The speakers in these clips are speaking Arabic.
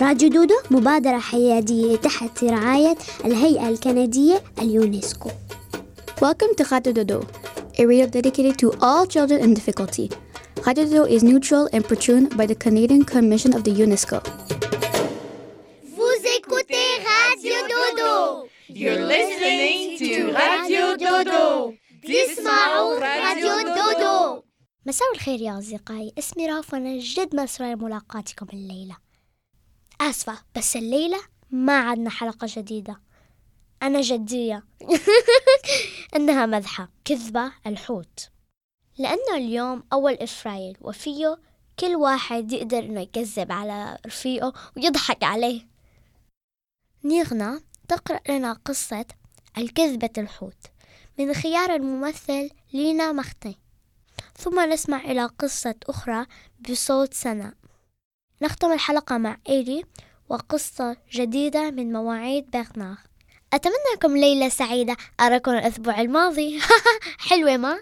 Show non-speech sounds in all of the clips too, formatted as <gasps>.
راديو دودو مبادرة حيادية تحت رعاية الهيئة الكندية اليونسكو Welcome to Radio Dodo, a radio dedicated to all children in difficulty. Radio Dodo is neutral and patroned by the Canadian Commission of the UNESCO. Vous écoutez Radio Dodo. You're listening to Radio Dodo. تسمعوا راديو دودو مساء الخير يا أصدقائي اسمي راف وأنا جد مسرورة ملاقاتكم الليلة آسفة بس الليلة ما عدنا حلقة جديدة. أنا جدية. <laughs> إنها مذحة كذبة الحوت. لأنه اليوم أول إسرائيل وفيه كل واحد يقدر إنه يكذب على رفيقه ويضحك عليه. نيغنا تقرأ لنا قصة الكذبة الحوت من خيار الممثل لينا مختي. ثم نسمع إلى قصة أخرى بصوت سناء نختم الحلقة مع إيري وقصة جديدة من مواعيد برنار أتمنى لكم ليلة سعيدة أراكم الأسبوع الماضي <laughs> حلوة ما؟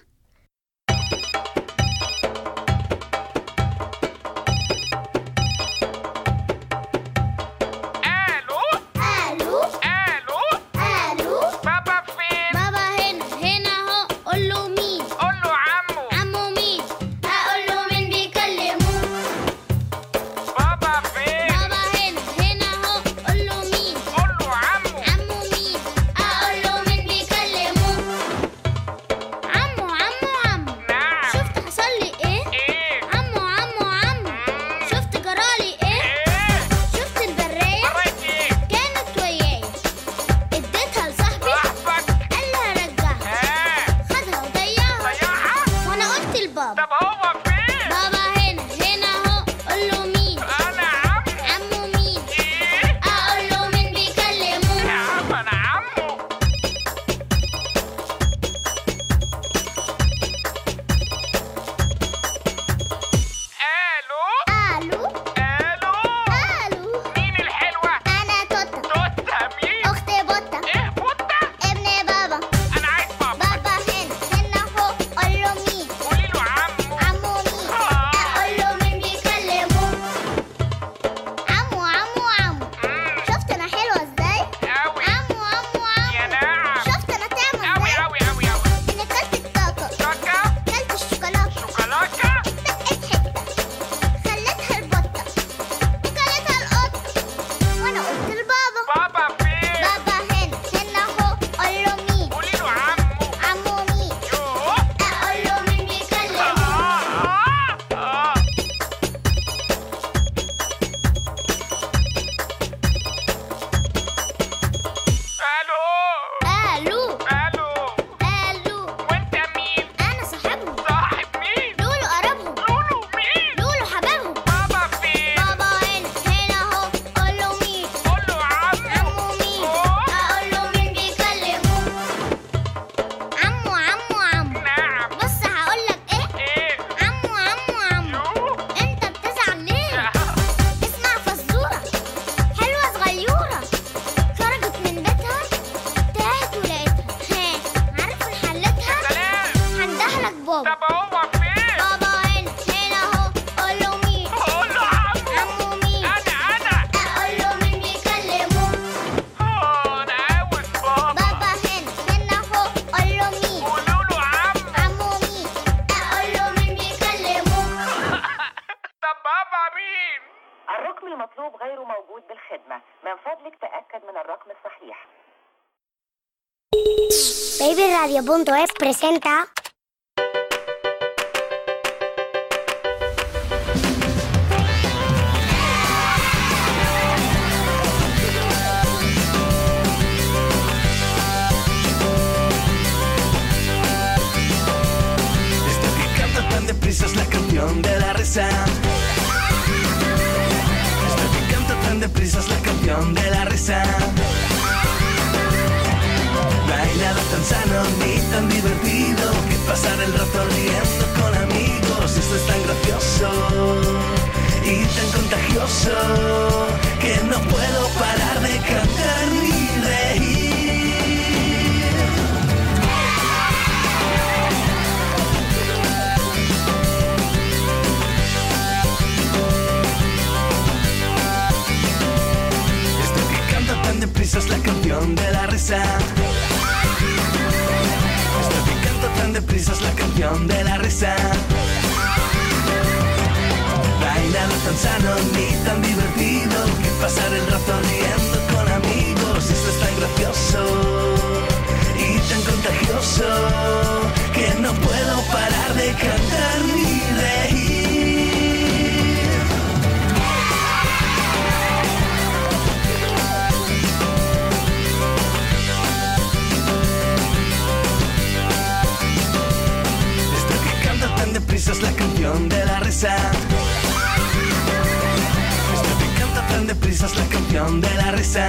Punto es presenta que no puedo parar de cantar ni reír. Esto que canta tan deprisa es la canción de la risa. Esto que canta tan deprisa es la canción de la risa. Tan sano ni tan divertido que pasar el rato riendo con amigos. Esto es tan gracioso y tan contagioso que no puedo parar de cantar ni reír. Deprisa es la canción de la risa. Tan deprisa es la canción de la risa.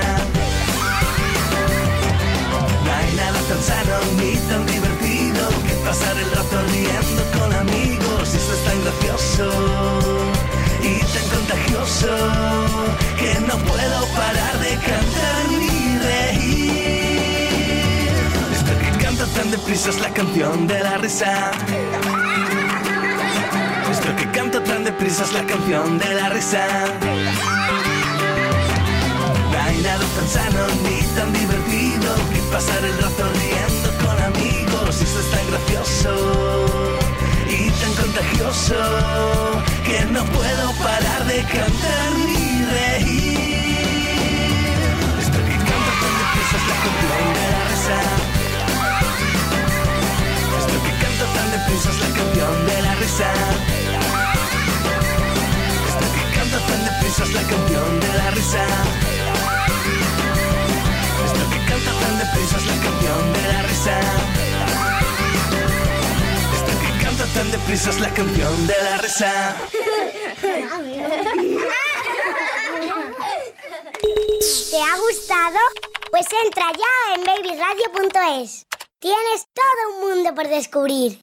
No hay nada tan sano ni tan divertido que pasar el rato riendo con amigos. Esto es tan gracioso y tan contagioso que no puedo parar de cantar ni reír. Esto que canta tan deprisa es la canción de la risa. Esto que canta tan deprisa es la canción de la risa. Nada tan sano ni tan divertido que pasar el rato riendo con amigos. Y esto es tan gracioso y tan contagioso que no puedo parar de cantar ni reír. Esto que canta deprisa es la canción de la risa. Esto que canta tan deprisa es la canción de la risa. Esto que canta tan deprisa es la canción de la risa. Tan deprisa es la canción de la risa. Esto que canta tan deprisa es la canción de la risa. ¿Te ha gustado? Pues entra ya en babyradio.es. Tienes todo un mundo por descubrir.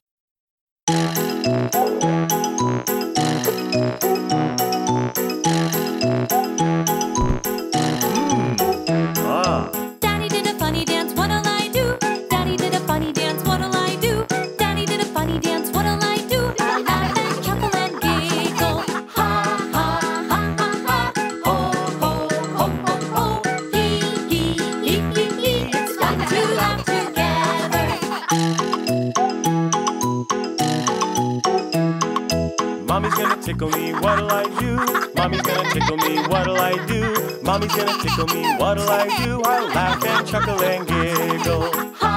Tickle me, what'll I do? Mommy's gonna tickle me, what'll I do? Mommy's gonna tickle me, what'll I do? I'll laugh and chuckle and giggle.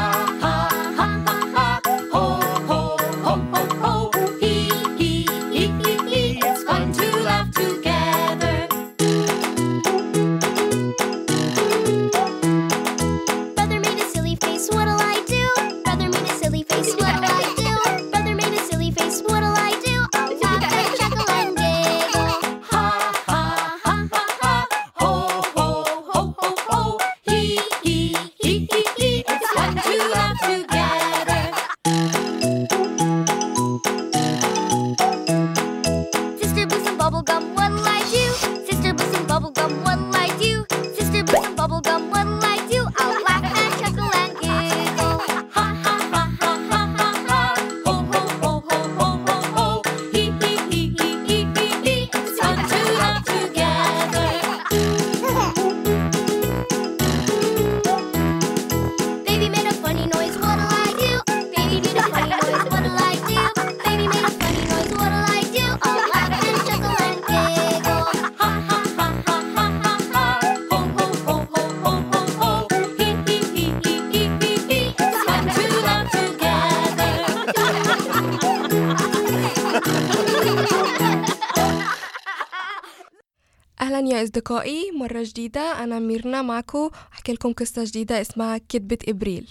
أصدقائي مرة جديدة أنا ميرنا معكم أحكي لكم قصة جديدة اسمها كذبة إبريل.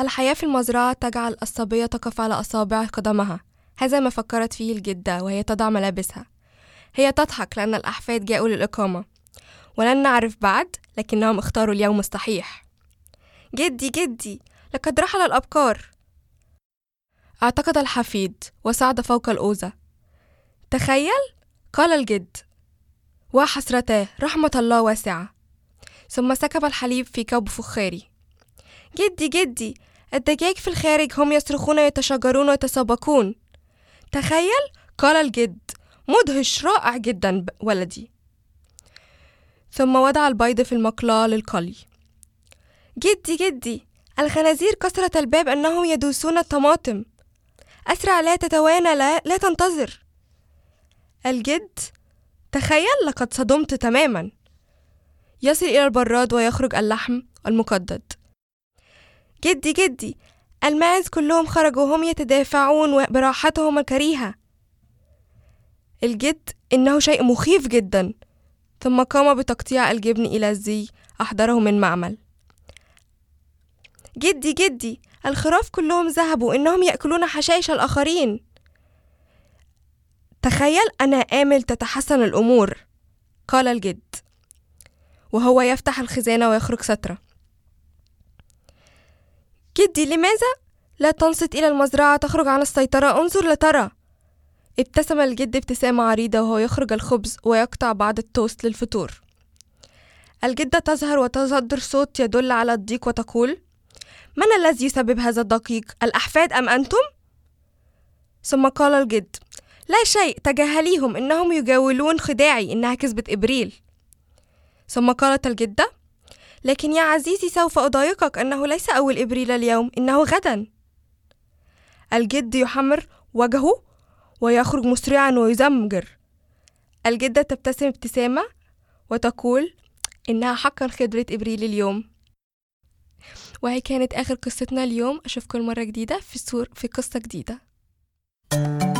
الحياة في المزرعة تجعل الصبية تقف على أصابع قدمها. هذا ما فكرت فيه الجدة وهي تضع ملابسها. هي تضحك لأن الأحفاد جاءوا للإقامة. ولن نعرف بعد لكنهم اختاروا اليوم الصحيح. جدي جدي لقد رحل الأبكار أعتقد الحفيد وصعد فوق الأوزة. تخيل؟ قال الجد. وحسرتاه رحمة الله واسعة. ثم سكب الحليب في كوب فخاري. جدي جدي الدجاج في الخارج هم يصرخون يتشاجرون ويتسابقون. تخيل قال الجد مدهش رائع جدا ولدي. ثم وضع البيض في المقلاة للقلي. جدي جدي الخنازير كسرت الباب أنهم يدوسون الطماطم. أسرع لا تتوانى لا, لا تنتظر. الجد تخيل لقد صدمت تماما. يصل إلى البراد ويخرج اللحم المقدد جدي جدي الماعز كلهم خرجوا وهم يتدافعون براحتهم الكريهة. الجد إنه شيء مخيف جدا ثم قام بتقطيع الجبن إلى الزي أحضره من معمل. جدي جدي الخراف كلهم ذهبوا إنهم يأكلون حشائش الآخرين. تخيل أنا آمل تتحسن الأمور. قال الجد. وهو يفتح الخزانة ويخرج سترة. جدي لماذا لا تنصت إلى المزرعة تخرج عن السيطرة؟ انظر لترى. ابتسم الجد ابتسامة عريضة وهو يخرج الخبز ويقطع بعض التوست للفطور. الجدة تظهر وتصدر صوت يدل على الضيق وتقول من الذي يسبب هذا الدقيق الأحفاد أم أنتم؟ ثم قال الجد لا شيء تجاهليهم إنهم يجاولون خداعي إنها كذبة إبريل. ثم قالت الجدة لكن يا عزيزي سوف أضايقك أنه ليس أول إبريل اليوم إنه غدا. الجد يحمر وجهه ويخرج مسرعا ويزمجر. الجدة تبتسم ابتسامة وتقول إنها حقا خبرة إبريل اليوم. وهي كانت آخر قصتنا اليوم. أشوفكم مرة جديدة في في قصة جديدة. Le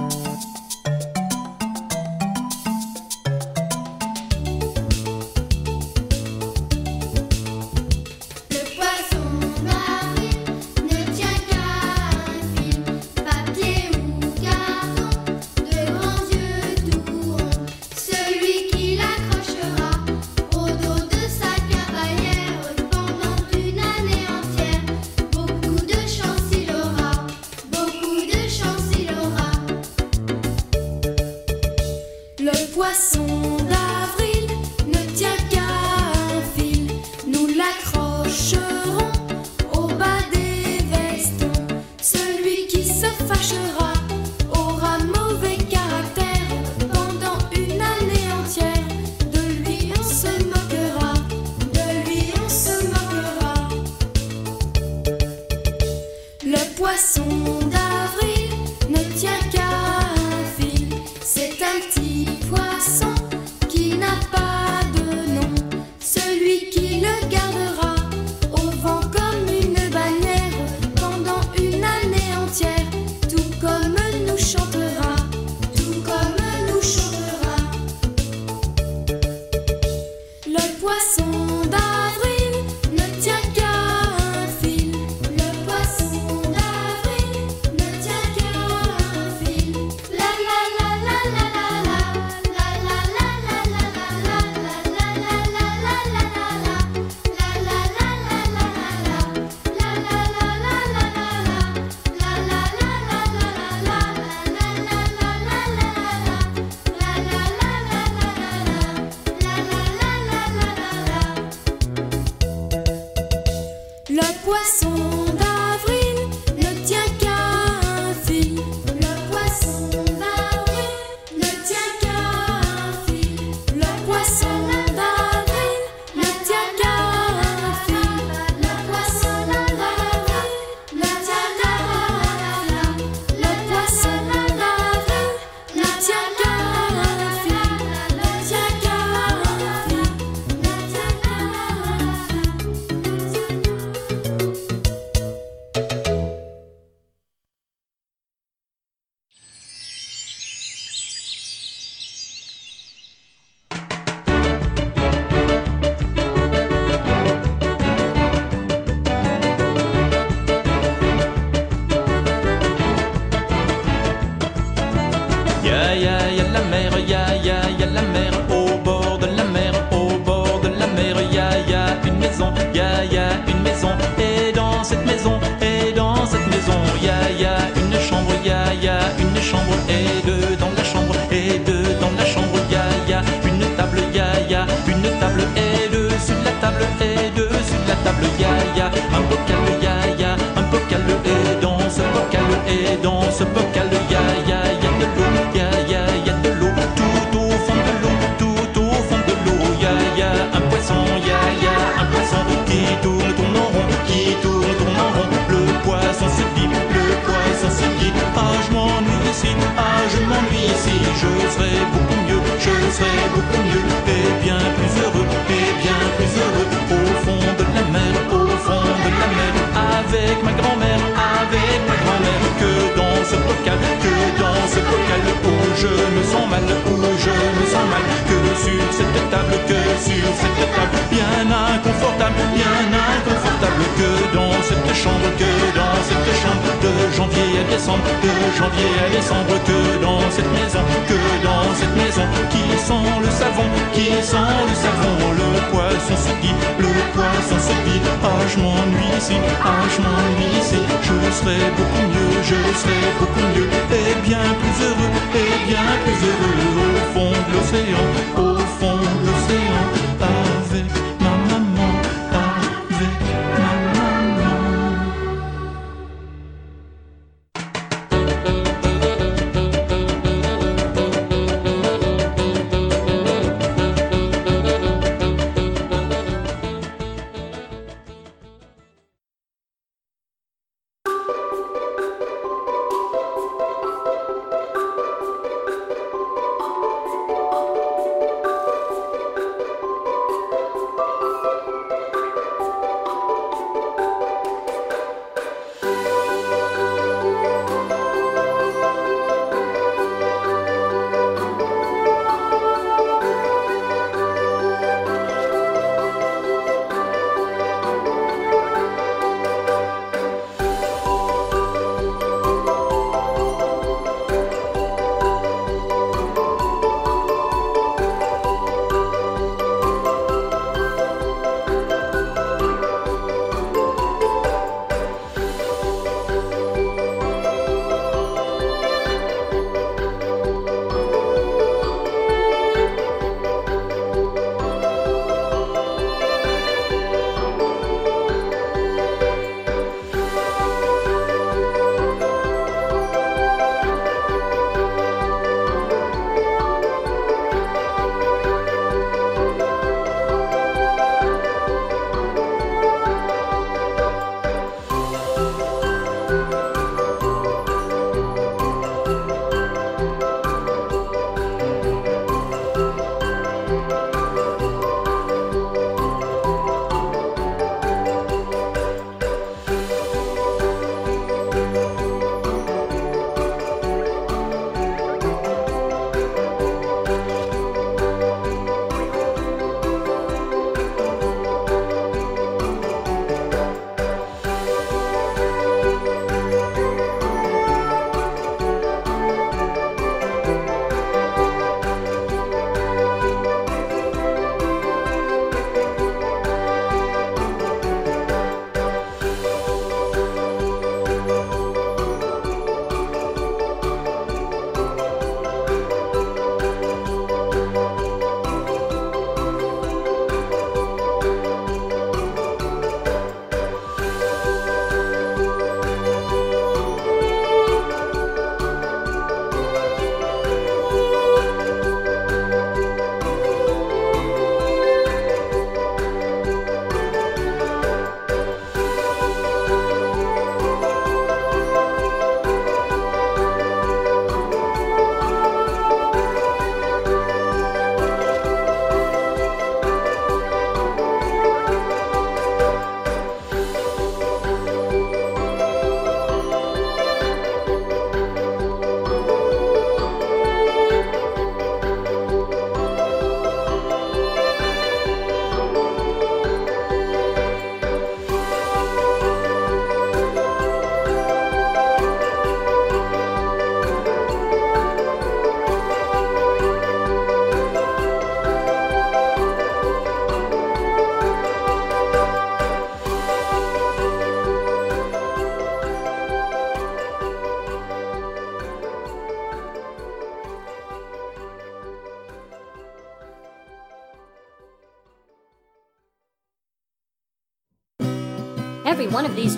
je me sens mal, où je me sens mal, que sur cette table, que sur cette table, bien inconfortable, bien inconfortable, que dans cette chambre, que dans cette chambre, de janvier à décembre, de janvier à décembre, que dans cette maison, que dans cette maison, qui sent le savon, qui sent le savon, le poisson se dit, le poisson se dit, ah je m'ennuie ici, ah je m'ennuie ici, je serai beaucoup mieux, je serai beaucoup mieux, et bien plus heureux, et bien plus heureux, au fond de l'océan,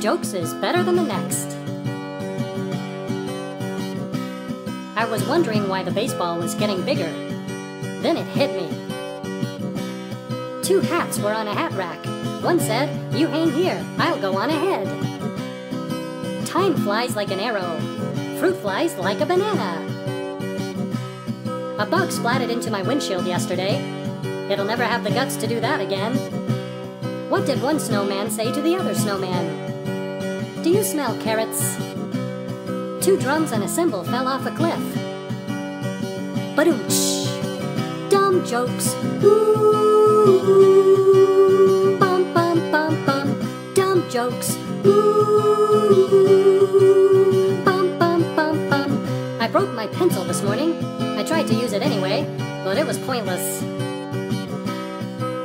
jokes is better than the next. I was wondering why the baseball was getting bigger. Then it hit me. Two hats were on a hat rack. One said, You hang here, I'll go on ahead. Time flies like an arrow. Fruit flies like a banana. A bug splatted into my windshield yesterday. It'll never have the guts to do that again. What did one snowman say to the other snowman? Do you smell carrots? Two drums and a cymbal fell off a cliff. Badoomch. Dumb jokes. Ooh. Bum bum bum bum. Dumb jokes. Ooh. Bum bum bum bum. I broke my pencil this morning. I tried to use it anyway, but it was pointless.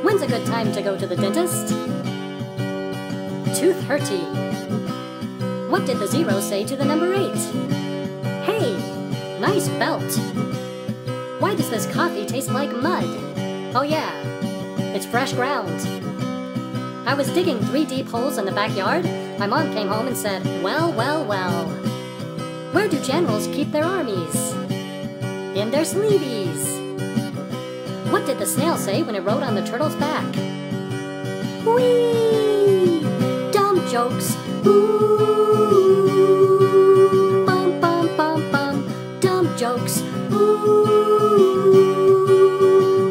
When's a good time to go to the dentist? Tooth hurty. What did the zero say to the number eight? Hey, nice belt. Why does this coffee taste like mud? Oh, yeah, it's fresh ground. I was digging three deep holes in the backyard. My mom came home and said, Well, well, well. Where do generals keep their armies? In their sleeveys. What did the snail say when it rode on the turtle's back? Whee! Dumb jokes. Ooh. Bum bum bum bum. Dumb jokes. Ooh.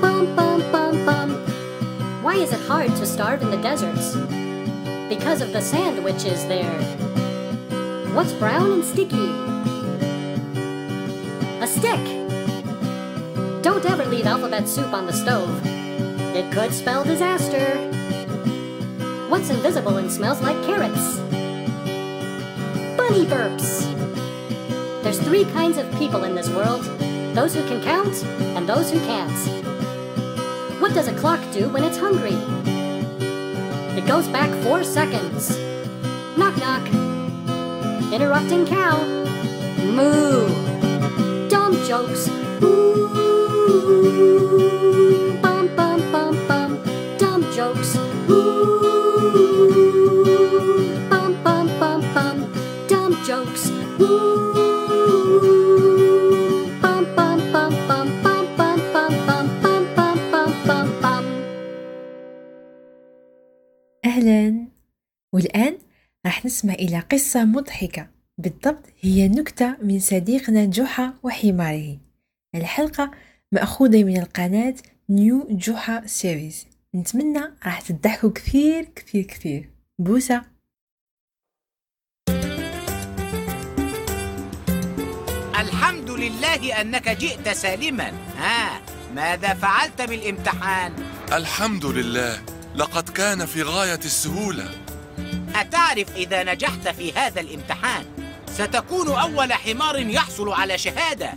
Bum bum bum bum. Why is it hard to starve in the deserts? Because of the sandwiches there. What's brown and sticky? A stick. Don't ever leave alphabet soup on the stove. It could spell disaster. What's invisible and smells like carrots? Burps. There's three kinds of people in this world those who can count and those who can't. What does a clock do when it's hungry? It goes back four seconds. Knock knock. Interrupting cow. Moo. Dumb jokes. Ooh. Bum bum bum bum. Dumb jokes. أهلا. والآن راح نسمع إلى قصة مضحكة. بالضبط هي نكتة من صديقنا جحا وحماره. الحلقة مأخوذة من القناة نيو جحا سيريز نتمنى راح تضحكوا كثير كثير كثير. بوسة. لله أنك جئت سالما. ها ماذا فعلت بالامتحان؟ الحمد لله لقد كان في غاية السهولة. أتعرف إذا نجحت في هذا الامتحان؟ ستكون أول حمار يحصل على شهادة.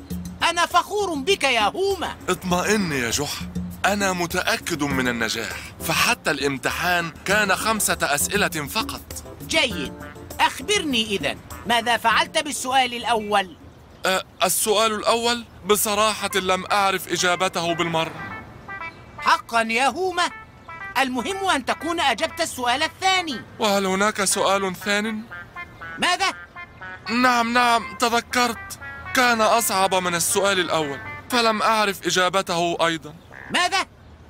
أنا فخور بك يا هوما. اطمئن يا جحا أنا متأكد من النجاح. فحتى الامتحان كان خمسة أسئلة فقط. جيد. أخبرني إذا ماذا فعلت بالسؤال الأول؟ أه السؤال الأول بصراحة لم أعرف إجابته بالمرة. حقا يا هوما المهم أن تكون أجبت السؤال الثاني. وهل هناك سؤال ثان؟ ماذا؟ نعم نعم تذكرت. كان أصعب من السؤال الأول فلم أعرف إجابته أيضا. ماذا؟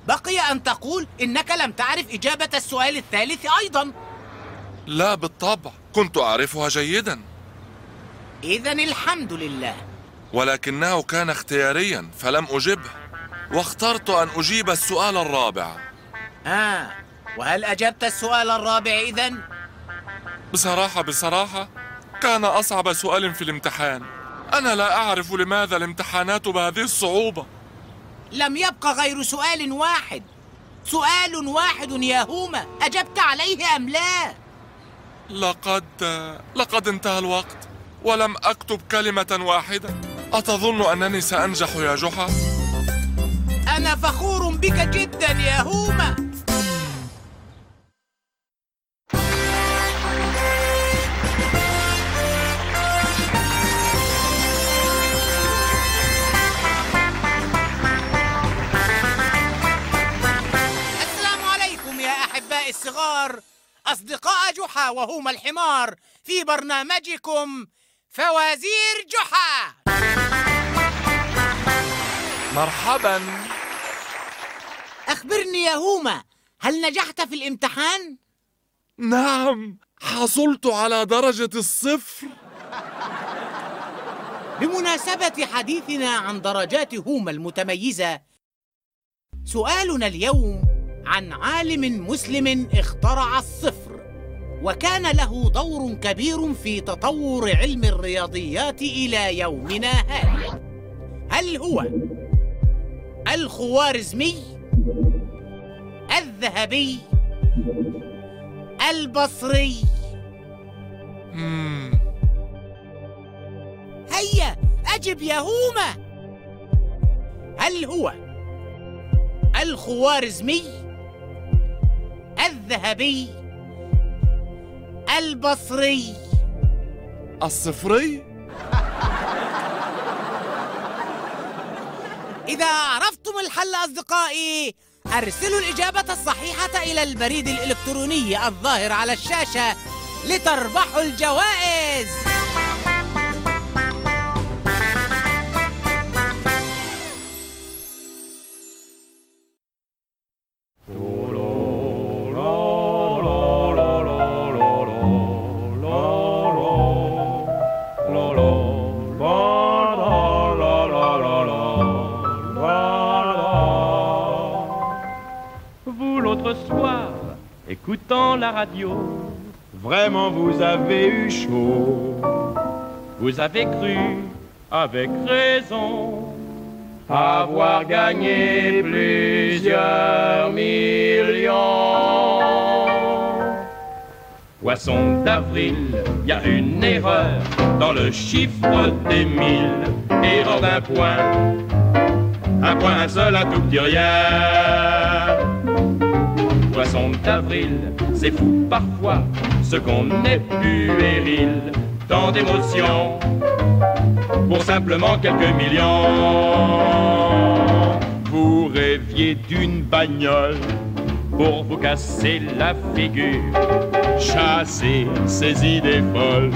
بقي أن تقول إنك لم تعرف إجابة السؤال الثالث أيضا. لا بالطبع كنت أعرفها جيدا. إذا الحمد لله. ولكنه كان اختياريا فلم أجبه. واخترت أن أجيب السؤال الرابع. آه وهل أجبت السؤال الرابع إذا؟ بصراحة بصراحة كان أصعب سؤال في الامتحان. أنا لا أعرف لماذا الامتحانات بهذه الصعوبة. لم يبق غير سؤال واحد. سؤال واحد يا هوما أجبت عليه أم لا؟ لقد لقد انتهى الوقت. ولم أكتب كلمة واحدة أتظن أنني سأنجح يا جحا؟ أنا فخور بك جدا يا هوما السلام عليكم يا أحبائي الصغار أصدقاء جحا وهما الحمار في برنامجكم فوازير جحا. مرحبا. أخبرني يا هوما هل نجحت في الامتحان؟ نعم حصلت على درجة الصفر. بمناسبة حديثنا عن درجات هوما المتميزة سؤالنا اليوم عن عالم مسلم اخترع الصفر. وكان له دور كبير في تطور علم الرياضيات إلى يومنا هذا. هل هو الخوارزمي الذهبي البصري؟ مم. هيا أجب يا هوما. هل هو الخوارزمي الذهبي البصري. الصفري؟ <laughs> إذا عرفتم الحل أصدقائي أرسلوا الإجابة الصحيحة إلى البريد الإلكتروني الظاهر على الشاشة لتربحوا الجوائز. Vraiment vous avez eu chaud. Vous avez cru, avec raison, avoir gagné plusieurs millions. Poisson d'avril, y a une erreur dans le chiffre des mille. Erreur d'un point, un point, un seul, un tout petit rien. D'avril, c'est fou parfois, ce qu'on est puéril, tant d'émotions pour simplement quelques millions. Vous rêviez d'une bagnole pour vous casser la figure, chasser ces idées folles.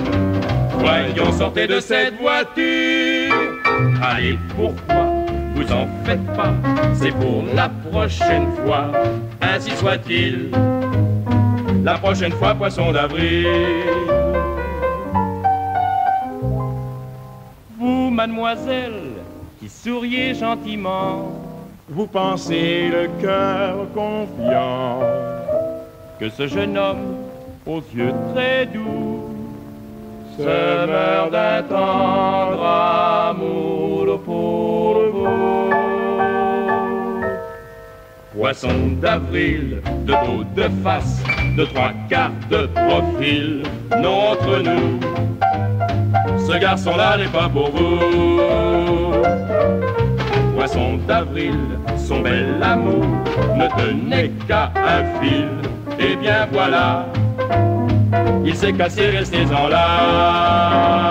Voyons, sortez de cette voiture. Allez, pourquoi vous en faites pas? C'est pour la prochaine fois, ainsi soit-il. La prochaine fois, poisson d'avril. Vous, mademoiselle, qui souriez gentiment, vous pensez le cœur confiant que ce jeune homme aux yeux très doux se meurt d'un tendre amour pour vous. Poisson d'avril, de dos, de face, de trois quarts de profil, non entre nous. Ce garçon-là n'est pas pour vous. Poisson d'avril, son bel amour ne tenait qu'à un fil. Et bien voilà, il s'est cassé, restez-en là.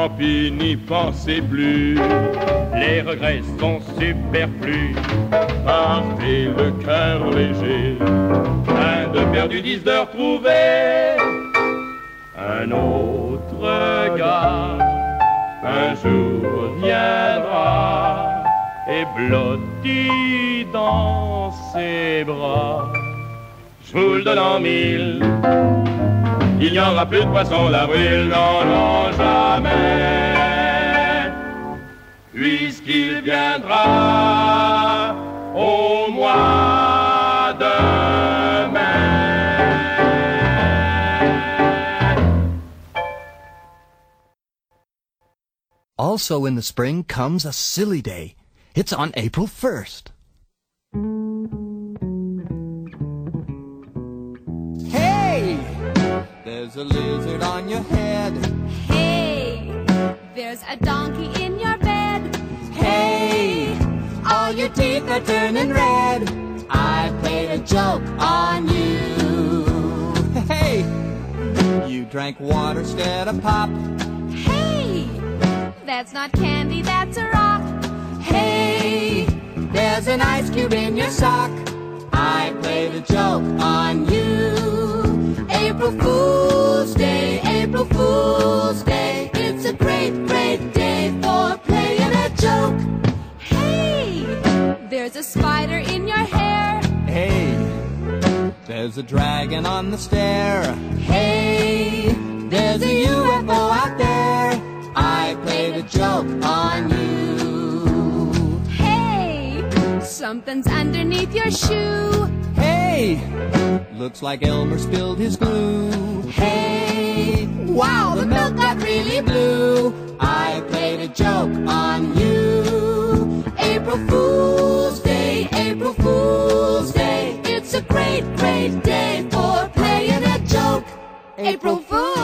Tant pis, n'y pensez plus. Les regrets sont superflus. Partez le cœur léger. Un de perdu, dix de retrouvé. Un autre gars, un jour viendra et blotti dans ses bras. Je vous le mille. Il n'y aura plus de d'avril, non, non, jamais. Puisqu'il viendra au mois de Also in the spring comes a silly day. It's on April 1st. A lizard on your head. Hey, there's a donkey in your bed. Hey! All your teeth are turning red. I played a joke on you. Hey! You drank water instead of pop. Hey, that's not candy, that's a rock. Hey! There's an ice cube in your sock. I played a joke on you. April Fool's Day, April Fool's Day. It's a great, great day for playing a joke. Hey, there's a spider in your hair. Hey, there's a dragon on the stair. Hey, There's a UFO out there. I played a joke on something's underneath your shoe. Hey, looks like Elmer spilled his glue. Hey, wow, the milk got really blue. I played a joke on you. April Fool's Day, April Fool's Day. It's a great, great day for playing a joke. April Fool's.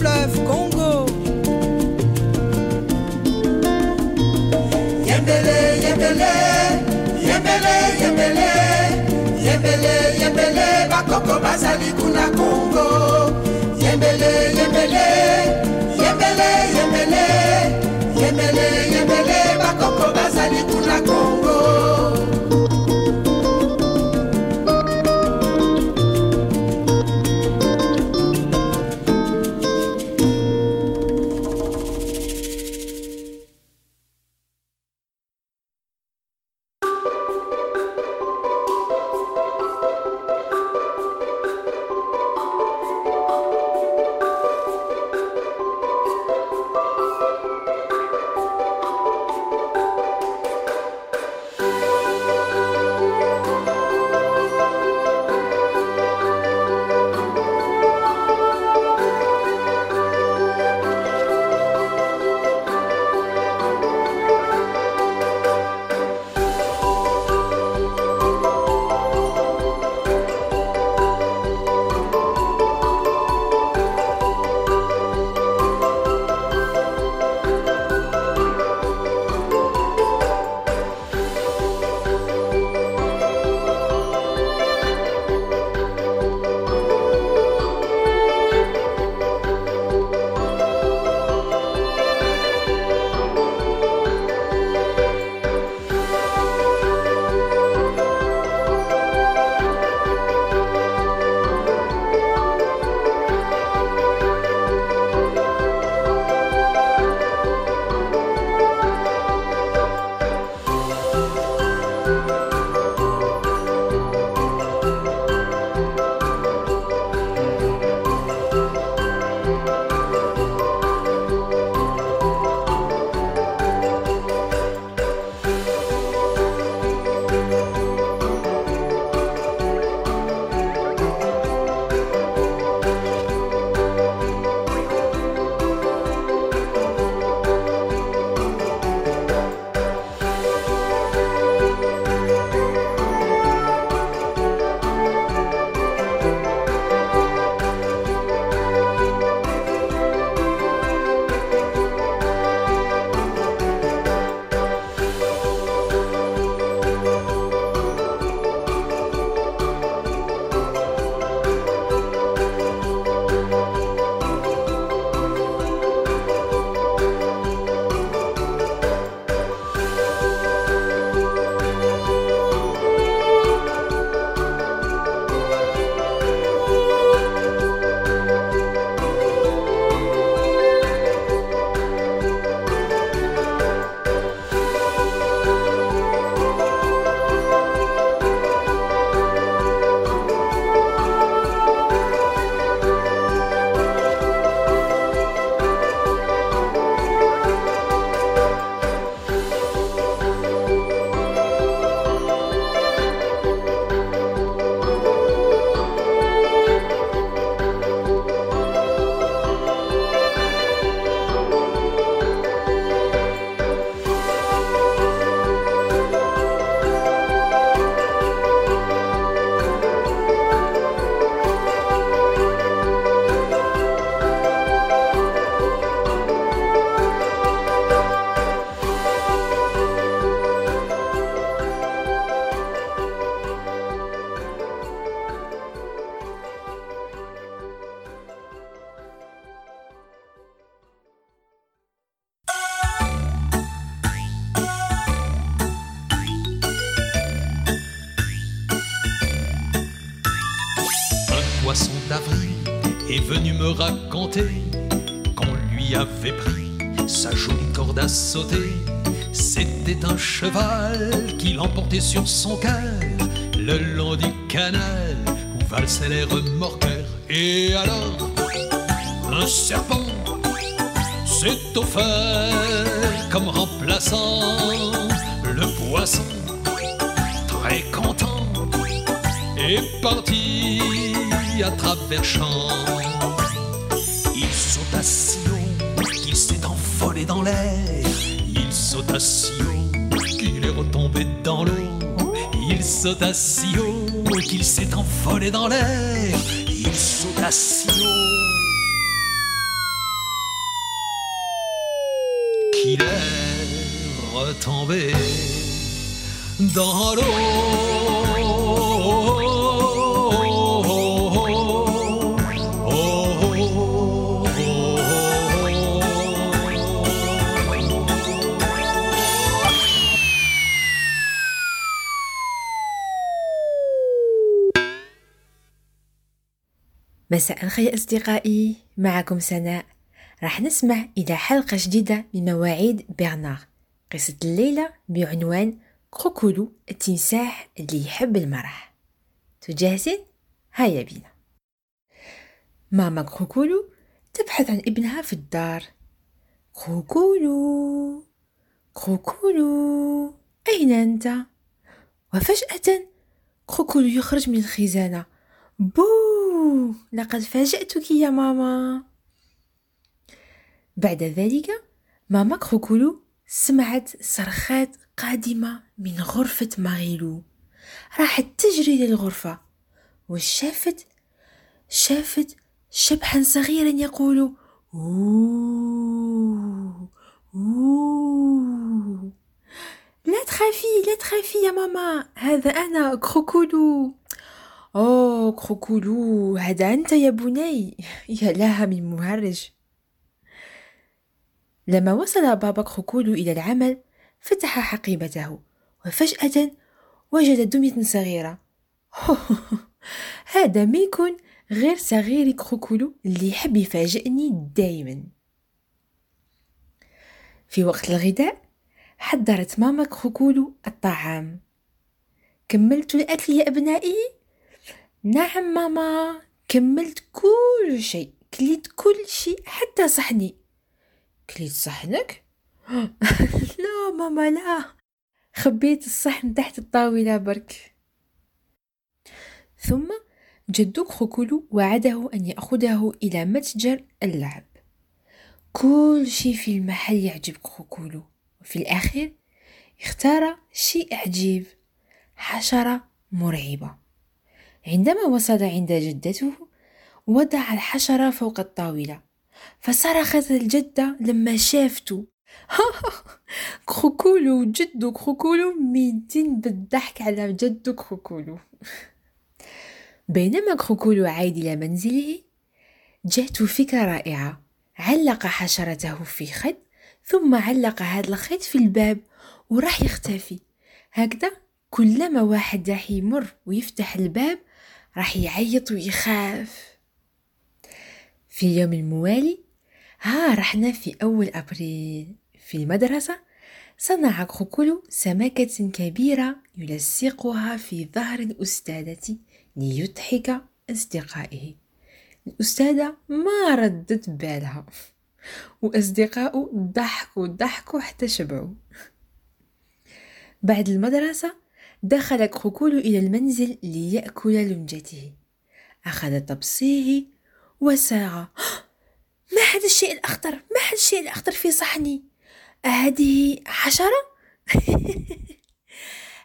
Fleuve Congo. Yembele, yembele, yembele, yembele, yembele, yembele, bakoko bazali kuna Congo. Yembele, yembele, yembele, yembele, yembele, yembele, bakoko bazali kuna Congo. Sur son cœur le long du canal où valsaient les remorqueurs. Et alors, un serpent s'est offert comme remplaçant le poisson très content est parti à travers champs. Sauta si haut qu'il s'est envolé dans l'air. Il sauta si haut qu'il est retombé dans مساء الخير أصدقائي. معكم سناء. راح نسمع إلى حلقة جديدة من مواعيد برنار قصة الليلة بعنوان كروكولو التمساح اللي يحب المرح. تجاهزين؟ هيا بينا. ماما كروكولو تبحث عن ابنها في الدار. كروكولو كروكولو أين أنت؟ وفجأة كروكولو يخرج من الخزانة. بو لقد فاجأتك يا ماما. بعد ذلك ماما كروكولو سمعت صرخات قادمة من غرفة ماريلو راحت تجري للغرفة وشافت شافت شبحا صغيرا يقول لا تخافي لا تخافي يا ماما هذا أنا كروكولو. أوه كروكولو هذا أنت يا بني. <laughs> يا لها من مهرج. لما وصل بابا كروكولو إلى العمل فتح حقيبته وفجأة وجد دمية صغيرة. <laughs> هذا ما يكون غير صغير كروكولو اللي يحب يفاجئني دايما. في وقت الغداء حضرت ماما كروكولو الطعام. كملت الأكل يا أبنائي؟ نعم ماما كملت كل شيء كليت كل شيء حتى صحني. كليت صحنك؟ <laughs> لا ماما لا. خبيت الصحن تحت الطاولة برك. ثم جدو كروكولو وعده أن يأخذه إلى متجر اللعب. كل شيء في المحل يعجب كروكولو وفي الأخير اختار شيء عجيب حشرة مرعبة. عندما وصل عند جدته وضع الحشرة فوق الطاولة. فصرخت الجدة لما شافته كروكولو <laughs> جدو كروكولو ميتين بالضحك على جدو كروكولو <laughs> بينما كروكولو عايد إلى منزله جاءته فكرة رائعة. علق حشرته في خيط ثم علق هذا الخيط في الباب وراح يختفي. هكذا كلما واحد راح يمر ويفتح الباب راح يعيط ويخاف. في اليوم الموالي ها رحنا في أول أبريل. في المدرسة صنع كروكولو سمكة كبيرة يلصقها في ظهر الأستاذة ليضحك أصدقائه. الأستاذة ما ردت بالها. وأصدقاؤه ضحكوا ضحكوا حتى شبعوا. بعد المدرسة دخل كروكولو إلى المنزل ليأكل لنجته أخذ طبسيه وساغ. <gasps> ما هذا الشيء الأخضر ما هذا الشيء الأخضر في صحني؟ <laughs> هذه حشرة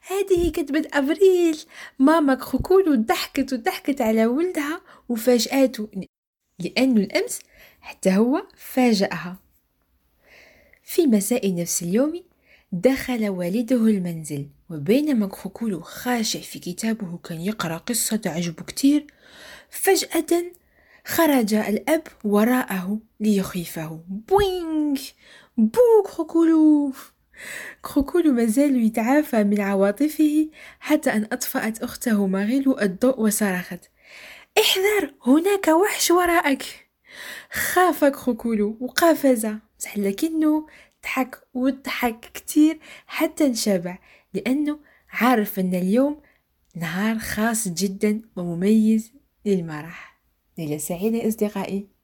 هذه كتبة أبريل ماما كروكولو ضحكت وضحكت على ولدها وفاجأته لأنه الأمس حتى هو فاجأها. في مساء نفس اليوم دخل والده المنزل. وبينما كروكولو خاشع في كتابه كان يقرأ قصة تعجبه كتير فجأة خرج الأب وراءه ليخيفه. بوينغ! بو كروكولو كروكولو مازال يتعافى من عواطفه حتى أن أطفأت أخته ماريلو الضوء وصرخت. احذر هناك وحش وراءك! خافك خوكولو وقفز بصح لكنه ضحك وضحك كتير حتى انشبع. لأنه عارف أن اليوم نهار خاص جدا ومميز للمرح. ليلة سعيدة أصدقائي.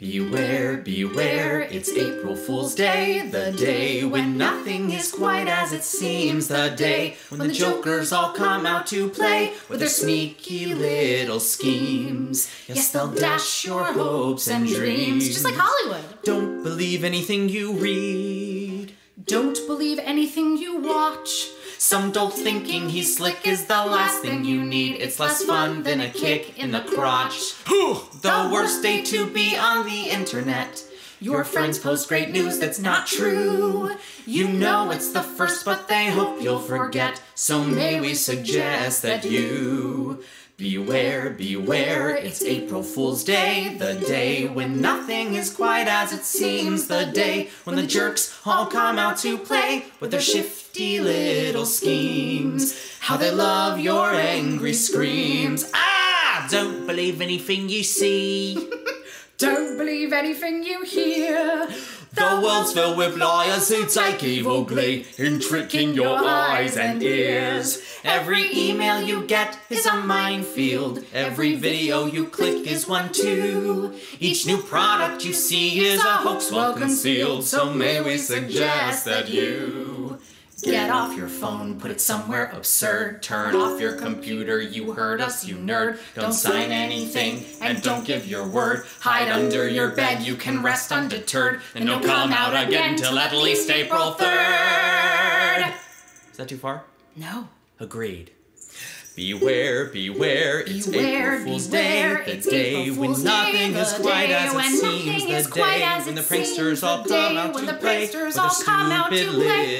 Beware, beware, it's April Fool's Day, the day when nothing is quite as it seems, the day when the jokers all come out to play with their sneaky little schemes. Yes, they'll dash your hopes and dreams, just like Hollywood. Don't believe anything you read. Don't believe anything you watch. Some dolt thinking he's slick is the last thing you need. It's less fun than a kick in the crotch. the worst day to be on the internet. Your friends post great news that's not true. You know it's the first, but they hope you'll forget. So may we suggest that you beware, beware. It's April Fool's Day, the day when nothing is quite as it seems, the day when the jerks all come out to play with their shifty little schemes. How they love your angry screams. Ah! Don't believe anything you see. <laughs> Don't believe anything you hear. The world's filled with liars who take evil glee in tricking your eyes and ears. Every email you get is a minefield. Every video you click is one too. Each new product you see is a hoax well concealed. So may we suggest that you Get off your phone, put it somewhere absurd. Turn off your computer, you heard us, you nerd. Don't sign anything and don't give your word. Hide under your bed, you can rest undeterred. And don't come out again till at least April 3rd. Is that too far? No. Agreed. Beware, beware, it's beware, April Fool's beware, Day, the day when nothing is quite as it seems, the day when the pranksters all come out to play,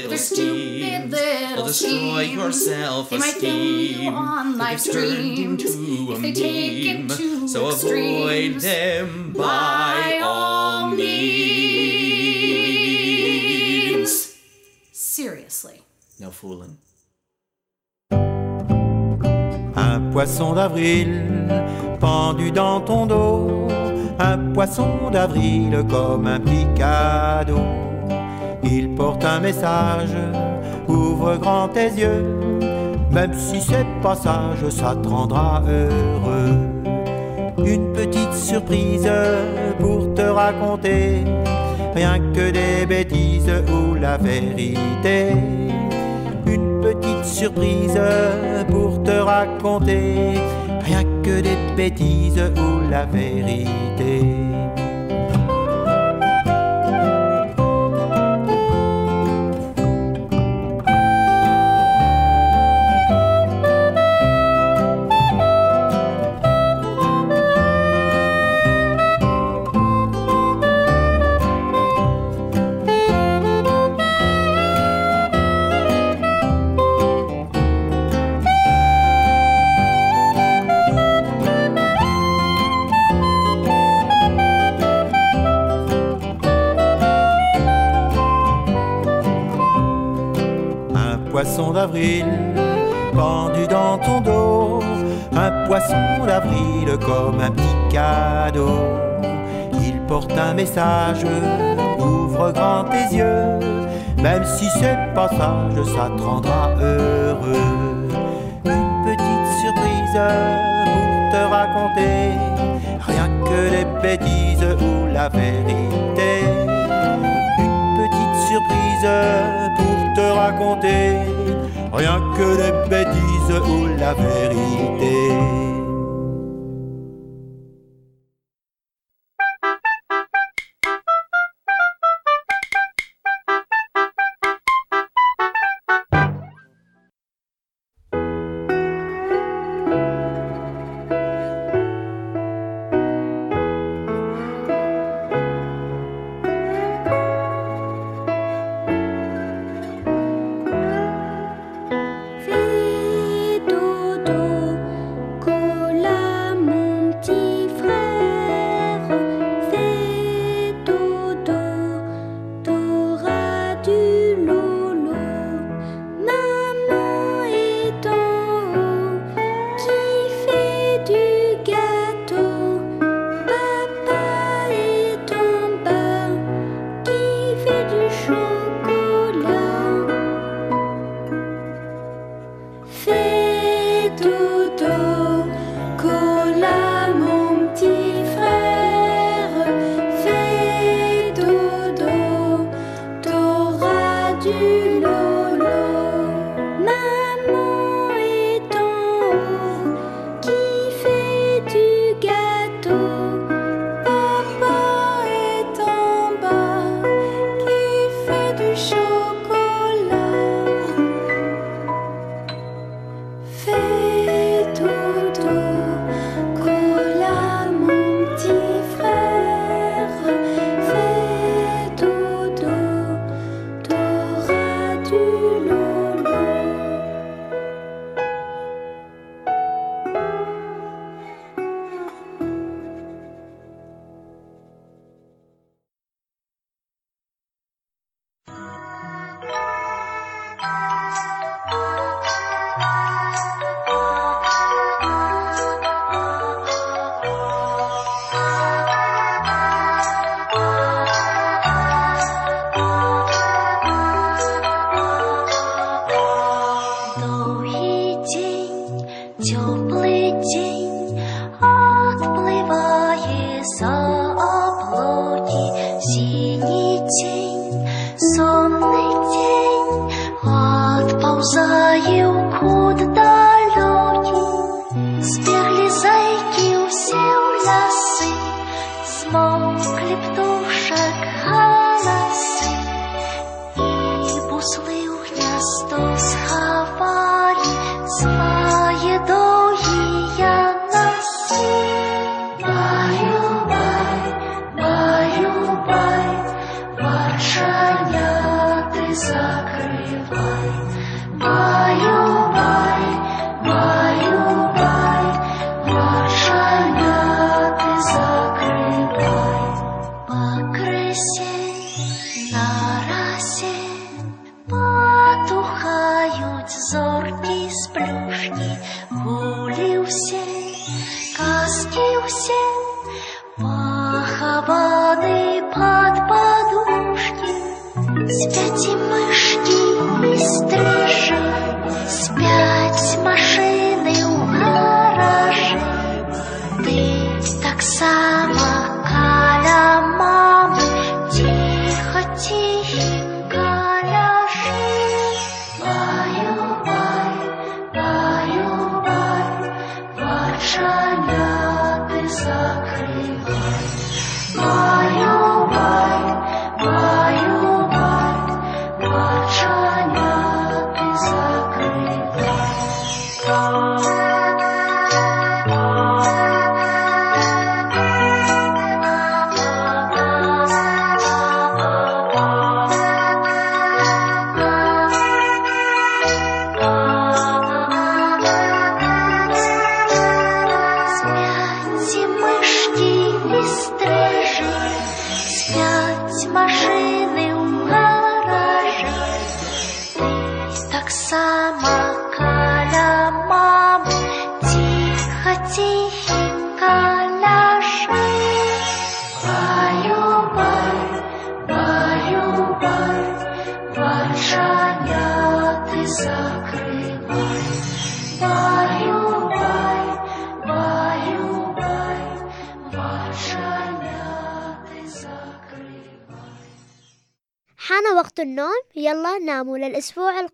with their stupid little schemes, will destroy yourself a scheme, if it's turned into a meme, so avoid them by all means. Seriously. No fooling. Un poisson d'avril pendu dans ton dos, un poisson d'avril comme un petit cadeau. Il porte un message, ouvre grand tes yeux, même si c'est pas sage, ça te rendra heureux. Une petite surprise pour te raconter, rien que des bêtises ou la vérité surprise pour te raconter rien que des bêtises ou la vérité. D'avril pendu dans ton dos, un poisson d'avril comme un petit cadeau. Il porte un message, ouvre grand tes yeux, même si c'est pas sage, ça te rendra heureux. Une petite surprise pour te raconter, rien que des bêtises ou la vérité. Une petite surprise pour te raconter, rien que des bêtises ou la vérité.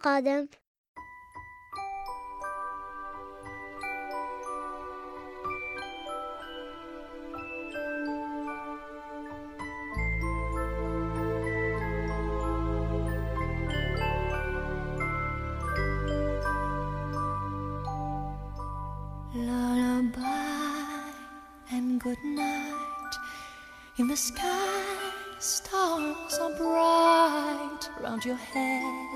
قدم Lullaby and good night. In the sky stars are bright. Round your head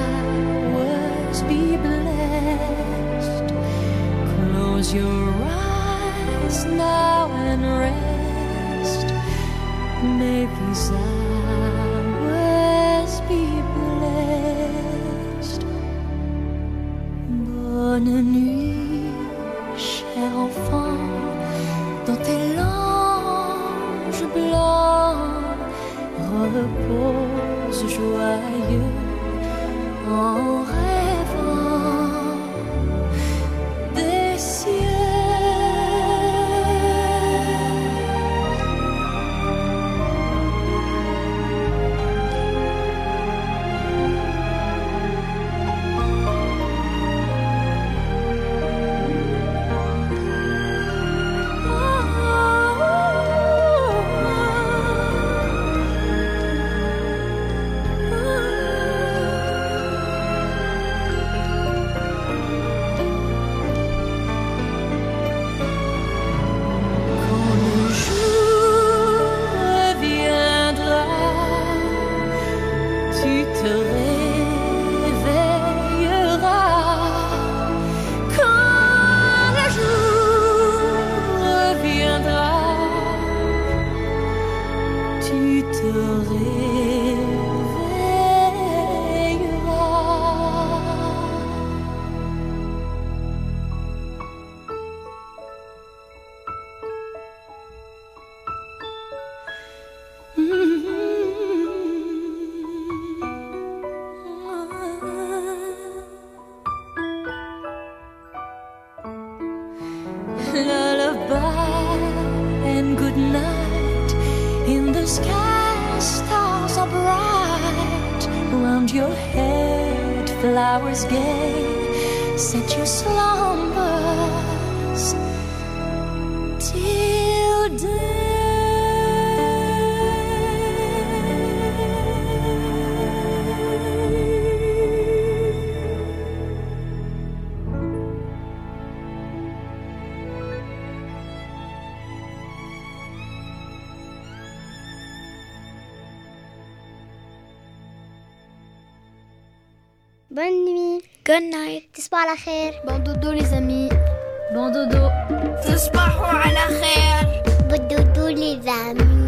be blessed. Close your eyes now and rest. May peace. tu te réveilles. تصبحوا على خير. Bon dodo les amis. Bon dodo. تصبحوا على خير. Bon dodo les amis.